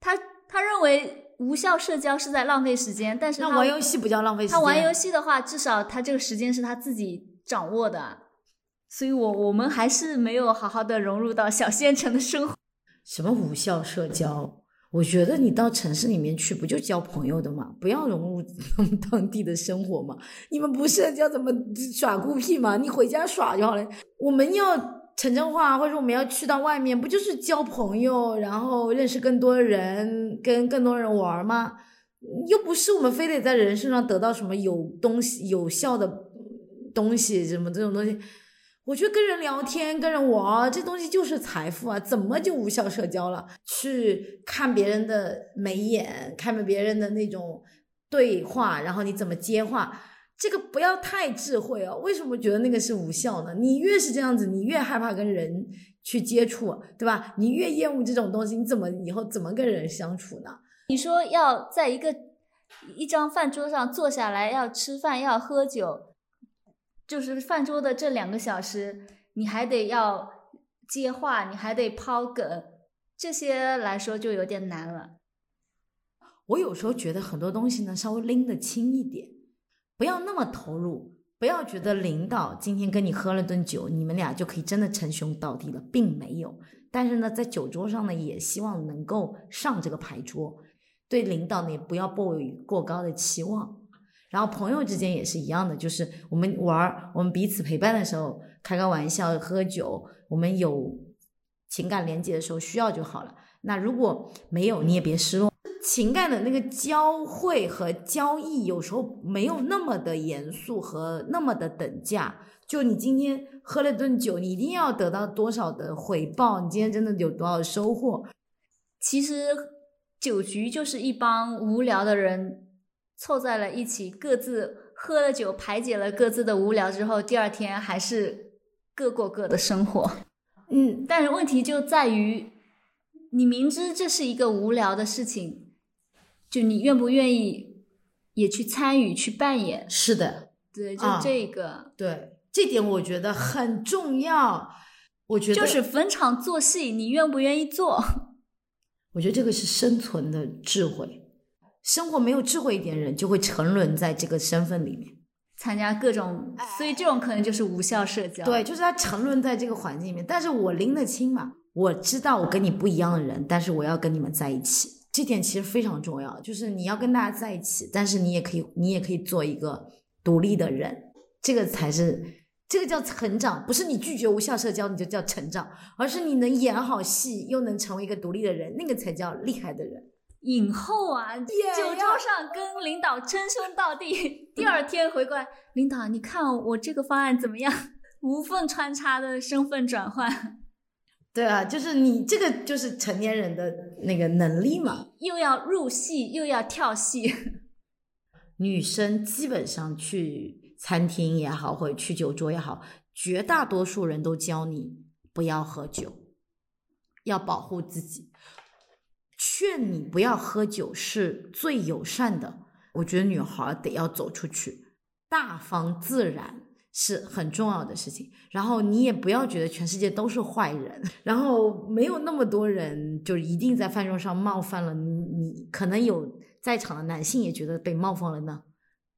他他认为无效社交是在浪费时间，但是那他玩游戏不叫浪费时间？他玩游戏的话，至少他这个时间是他自己掌握的。所以我我们还是没有好好的融入到小县城的生活。什么无效社交？我觉得你到城市里面去，不就交朋友的吗？不要融入 他们当地的生活嘛。你们不社交怎么耍孤僻嘛？你回家耍就好了。我们要城镇化，或者说我们要去到外面，不就是交朋友，然后认识更多人，跟更多人玩吗？又不是我们非得在人身上得到什么有东西、有效的东西，什么这种东西。我觉得跟人聊天、跟人玩，这东西就是财富啊！怎么就无效社交了？去看别人的眉眼，看别人的那种对话，然后你怎么接话，这个不要太智慧哦。为什么觉得那个是无效呢？你越是这样子，你越害怕跟人去接触，对吧？你越厌恶这种东西，你怎么以后怎么跟人相处呢？你说要在一个一张饭桌上坐下来，要吃饭，要喝酒，就是饭桌的这两个小时，你还得要接话，你还得抛梗，这些来说就有点难了。我有时候觉得很多东西呢，稍微拎得轻一点，不要那么投入，不要觉得领导今天跟你喝了顿酒，你们俩就可以真的称兄道弟了，并没有。但是呢，在酒桌上呢，也希望能够上这个牌桌，对领导呢也不要抱有过高的期望。然后朋友之间也是一样的，就是我们玩儿，我们彼此陪伴的时候开个玩笑、喝酒，我们有情感连接的时候需要就好了。那如果没有，你也别失落。情感的那个交汇和交易，有时候没有那么的严肃和那么的等价。就你今天喝了顿酒，你一定要得到多少的回报？你今天真的有多少收获？其实酒局就是一帮无聊的人凑在了一起，各自喝了酒，排解了各自的无聊之后，第二天还是各过各的生活。嗯，但是问题就在于，你明知这是一个无聊的事情，就你愿不愿意也去参与、去扮演？是的，对，就啊这个，对，这点我觉得很重要。我觉得就是逢场作戏，你愿不愿意做？我觉得这个是生存的智慧。生活没有智慧一点的人，就会沉沦在这个身份里面。参加各种，所以这种可能就是无效社交。对，就是他沉沦在这个环境里面。但是我拎得清嘛，我知道我跟你不一样的人，但是我要跟你们在一起，这点其实非常重要。就是你要跟大家在一起，但是你也可以，你也可以做一个独立的人，这个才是这个叫成长，不是你拒绝无效社交你就叫成长，而是你能演好戏，又能成为一个独立的人，那个才叫厉害的人。影后啊，酒桌上跟领导称兄道弟，第二天回过来，领导，你看我这个方案怎么样？无缝穿插的身份转换，对啊，就是你这个就是成年人的那个能力嘛。又要入戏，又要跳戏。女生基本上去餐厅也好，或者去酒桌也好，绝大多数人都教你不要喝酒，要保护自己。劝你不要喝酒是最友善的。我觉得女孩得要走出去，大方自然是很重要的事情。然后你也不要觉得全世界都是坏人，然后没有那么多人就一定在饭桌上冒犯了你。你可能有在场的男性也觉得被冒犯了呢。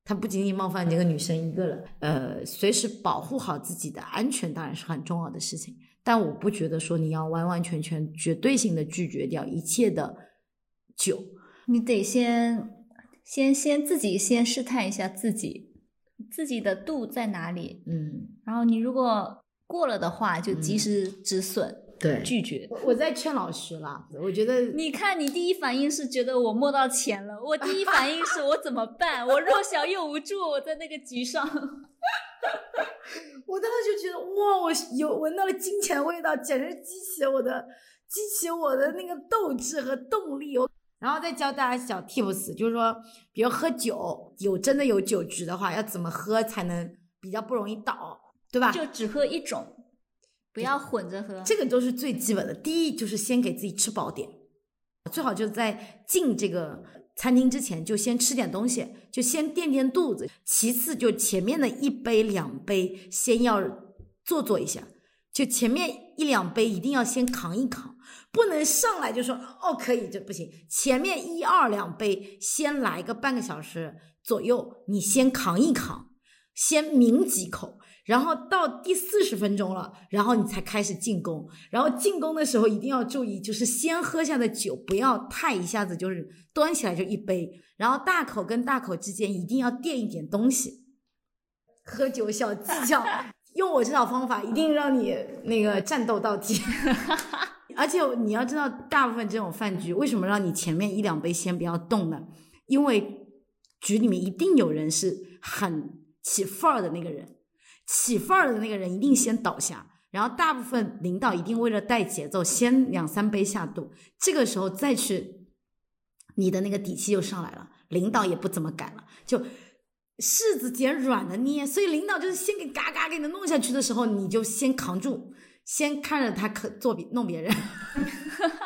他不仅仅冒犯这个女生一个了，呃，随时保护好自己的安全当然是很重要的事情。但我不觉得说你要完完全全绝对性的拒绝掉一切的酒。你得先先先自己先试探一下自己，自己的度在哪里。嗯，然后你如果过了的话，就及时止损，对拒绝。我在劝老师了，我觉得你看，你第一反应是觉得我摸到钱了，我第一反应是我怎么办？我弱小又无助，我在那个局上。我当时就觉得哇，我有闻到了金钱的味道，简直激起了我的激起我的那个斗志和动力。我然后再教大家小 tips，就是说，比如喝酒，有真的有酒局的话，要怎么喝才能比较不容易倒，对吧？就只喝一种，不要混着喝。这个都是最基本的。第一就是先给自己吃饱点，最好就是在进这个餐厅之前就先吃点东西，就先垫垫肚子。其次就前面的一杯两杯先要做做一下，就前面一两杯一定要先扛一扛，不能上来就说哦可以，这不行。前面一二两杯先来个半个小时左右，你先扛一扛，先抿几口。然后到第四十分钟了，然后你才开始进攻。然后进攻的时候一定要注意，就是先喝下的酒不要太一下子就是端起来就一杯，然后大口跟大口之间一定要垫一点东西。喝酒小技巧，用我这套方法一定让你那个战斗到底。而且你要知道，大部分这种饭局为什么让你前面一两杯先不要动呢？因为局里面一定有人是很起范儿的那个人。起范儿的那个人一定先倒下，然后大部分领导一定为了带节奏，先两三杯下肚，这个时候再去，你的那个底气就上来了，领导也不怎么敢了，就柿子捡软的捏，所以领导就是先给嘎嘎给你弄下去的时候，你就先扛住，先看着他可做别弄别人，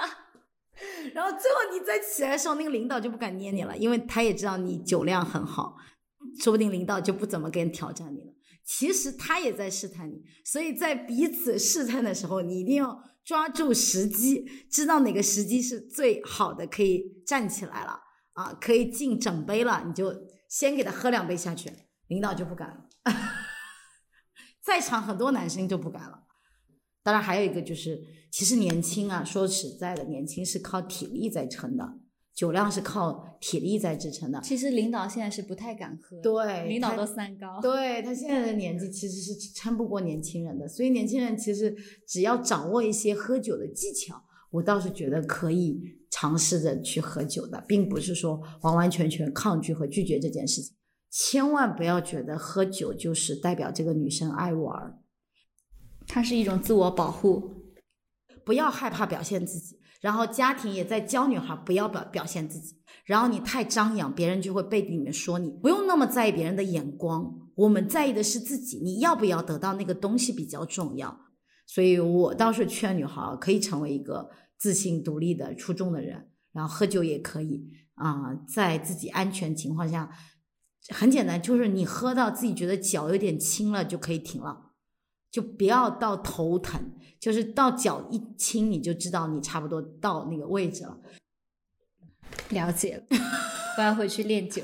然后最后你再起来的时候，那个领导就不敢捏你了，因为他也知道你酒量很好，说不定领导就不怎么跟挑战你了。其实他也在试探你，所以在彼此试探的时候，你一定要抓住时机，知道哪个时机是最好的，可以站起来了啊，可以敬整杯了，你就先给他喝两杯下去，领导就不敢了。在场很多男生就不敢了。当然还有一个就是，其实年轻啊，说实在的，年轻是靠体力在撑的，酒量是靠体力在支撑的。其实领导现在是不太敢喝，对，领导都三高。对他现在的年纪其实是撑不过年轻人的，所以年轻人其实只要掌握一些喝酒的技巧，我倒是觉得可以尝试着去喝酒的，并不是说完完全全抗拒和拒绝这件事情。千万不要觉得喝酒就是代表这个女生爱玩儿，它是一种自我保护。不要害怕表现自己。然后家庭也在教女孩不要表表现自己，然后你太张扬，别人就会背地里面说你。不用那么在意别人的眼光，我们在意的是自己，你要不要得到那个东西比较重要。所以我倒是劝女孩可以成为一个自信、独立的出众的人，然后喝酒也可以啊、在自己安全情况下，很简单，就是你喝到自己觉得脚有点轻了就可以停了。就不要到头疼，就是到脚一轻，你就知道你差不多到那个位置了。了解了，我要回去练酒。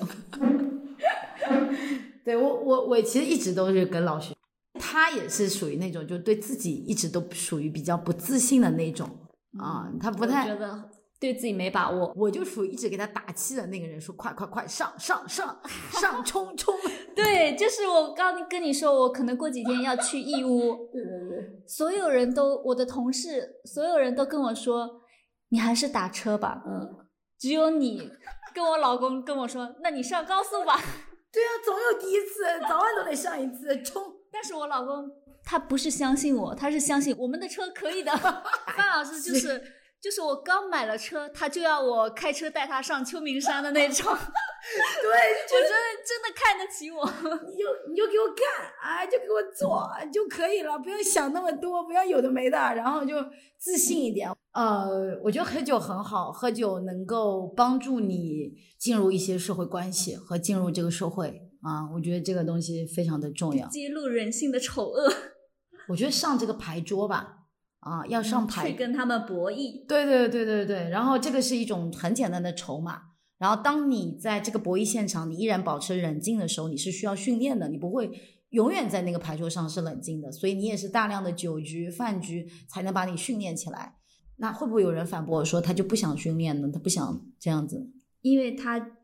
对我，我我其实一直都是跟老徐，他也是属于那种就对自己一直都属于比较不自信的那种啊，他不太觉得对自己没把握。我就属于一直给他打气的那个人，说快快快上上上上冲冲。对，就是我刚跟你说，我可能过几天要去义乌，对对对，所有人都，我的同事，所有人都跟我说，你还是打车吧。嗯，只有你跟我老公跟我说，那你上高速吧。对啊，总有第一次，早晚都得上一次冲。但是我老公他不是相信我，他是相信我们的车可以的。范老师就是就是我刚买了车，他就要我开车带他上秋名山的那种。对，我真的真的看得起我。你就你就给我干啊，就给我做就可以了，不要想那么多，不要有的没的，然后就自信一点。呃，我觉得喝酒很好，喝酒能够帮助你进入一些社会关系和进入这个社会啊，我觉得这个东西非常的重要。揭露人性的丑恶，我觉得上这个牌桌吧，啊，要上牌去跟他们博弈。对对对对对，然后这个是一种很简单的筹码。然后当你在这个博弈现场，你依然保持冷静的时候，你是需要训练的，你不会永远在那个牌桌上是冷静的，所以你也是大量的酒局、饭局才能把你训练起来。那会不会有人反驳我说他就不想训练呢？他不想这样子？因为他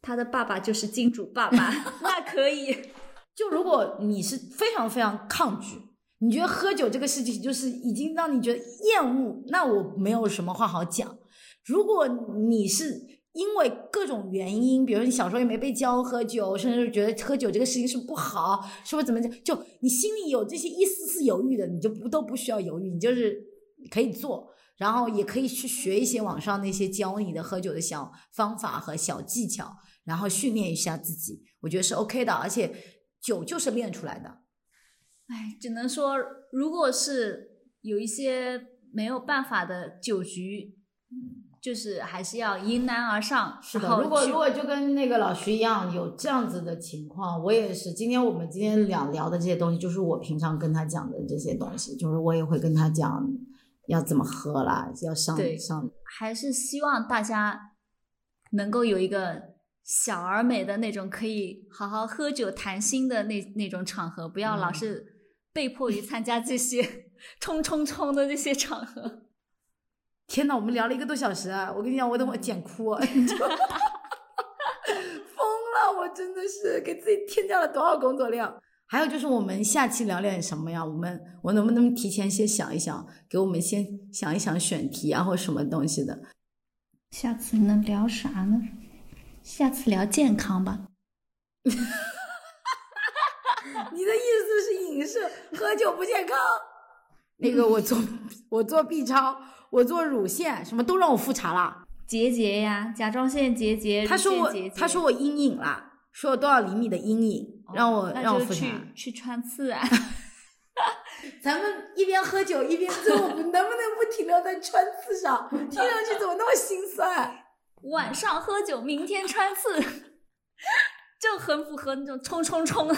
他的爸爸就是金主爸爸，那可以。就如果你是非常非常抗拒，你觉得喝酒这个事情就是已经让你觉得厌恶，那我没有什么话好讲。如果你是因为各种原因，比如你小时候也没被教喝酒，甚至觉得喝酒这个事情是不好，是不是怎么讲？就你心里有这些一丝丝犹豫的，你就不都不需要犹豫，你就是可以做，然后也可以去学一些网上那些教你的喝酒的小方法和小技巧，然后训练一下自己，我觉得是 OK 的。而且酒就是练出来的。哎，只能说，如果是有一些没有办法的酒局，就是还是要迎难而上。是的，如果如果就跟那个老徐一样有这样子的情况，我也是。今天我们今天聊聊的这些东西，就是我平常跟他讲的这些东西，就是我也会跟他讲要怎么喝啦，要上对上。还是希望大家能够有一个小而美的那种可以好好喝酒谈心的那那种场合，不要老嗯是被迫于参加这些 冲冲冲的这些场合。天呐，我们聊了一个多小时啊！我跟你讲，我等会剪哭，疯了！我真的是给自己添加了多少工作量。还有就是，我们下期聊点什么呀？我们我能不能提前先想一想，给我们先想一想选题啊，或什么东西的？下次能聊啥呢？下次聊健康吧。你的意思是喝酒不健康？那个我做我做 B 超，我做乳腺，什么都让我复查了。结节呀，甲状腺结节，他说我他说我阴影了，说我多少厘米的阴影，让我让我复查。去去穿刺啊。咱们一边喝酒一边做，我们能不能不停留在穿刺上？听上去怎么那么心酸？晚上喝酒，明天穿刺，就很符合那种冲冲冲。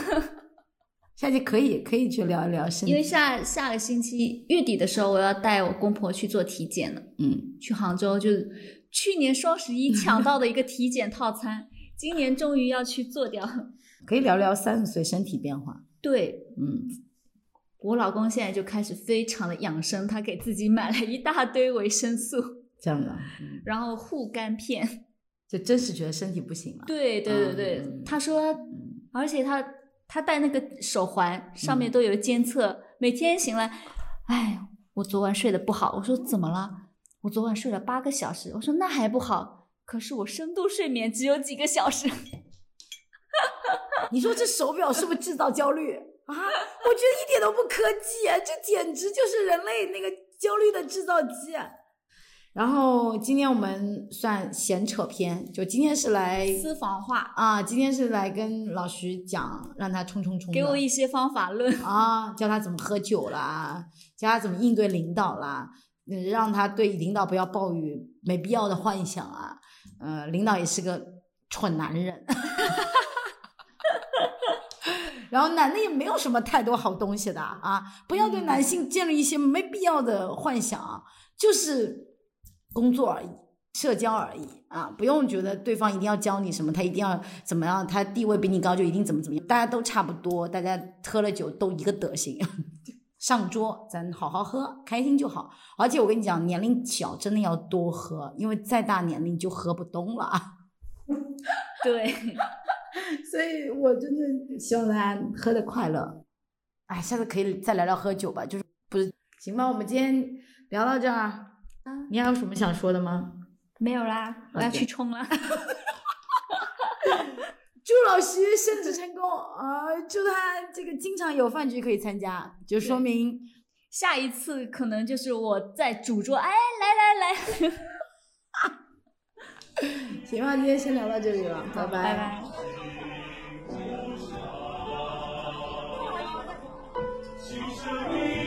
下期可以可以去聊一聊身体，因为下下个星期月底的时候，我要带我公婆去做体检了。嗯，去杭州，就是去年双十一抢到的一个体检套餐，今年终于要去做掉。可以聊聊三十岁身体变化。对嗯，我老公现在就开始非常的养生，他给自己买了一大堆维生素，这样的，嗯，然后护肝片。就真是觉得身体不行了。对对对对，嗯他说，而且他他戴那个手环，上面都有监测，每天醒来，哎，我昨晚睡得不好。我说怎么了？我昨晚睡了八个小时。我说那还不好，可是我深度睡眠只有几个小时。你说这手表是不是制造焦虑啊？我觉得一点都不科技，这简直就是人类那个焦虑的制造机。然后今天我们算闲扯篇，就今天是来私房话，啊，今天是来跟老徐讲，让他冲冲冲，给我一些方法论。啊，教他怎么喝酒啦，教他怎么应对领导啦，嗯让他对领导不要抱有没必要的幻想啊。呃，领导也是个蠢男人，然后男的也没有什么太多好东西的啊，不要对男性建立一些没必要的幻想，就是工作而已。社交而已啊，不用觉得对方一定要教你什么，他一定要怎么样，他地位比你高就一定怎么怎么样，大家都差不多，大家喝了酒都一个德行。上桌咱好好喝，开心就好。而且我跟你讲，年龄小真的要多喝，因为再大年龄就喝不动了。对，所以我真的希望大家喝的快乐。哎，下次可以再聊聊喝酒吧，就是不是行吧？我们今天聊到这儿，啊你还有什么想说的吗？没有啦，我要去冲了。祝老师升职成功啊、呃祝他这个经常有饭局可以参加，就说明下一次可能就是我在主桌，哎，来来来，行吧。今天先聊到这里了，拜拜拜。拜生命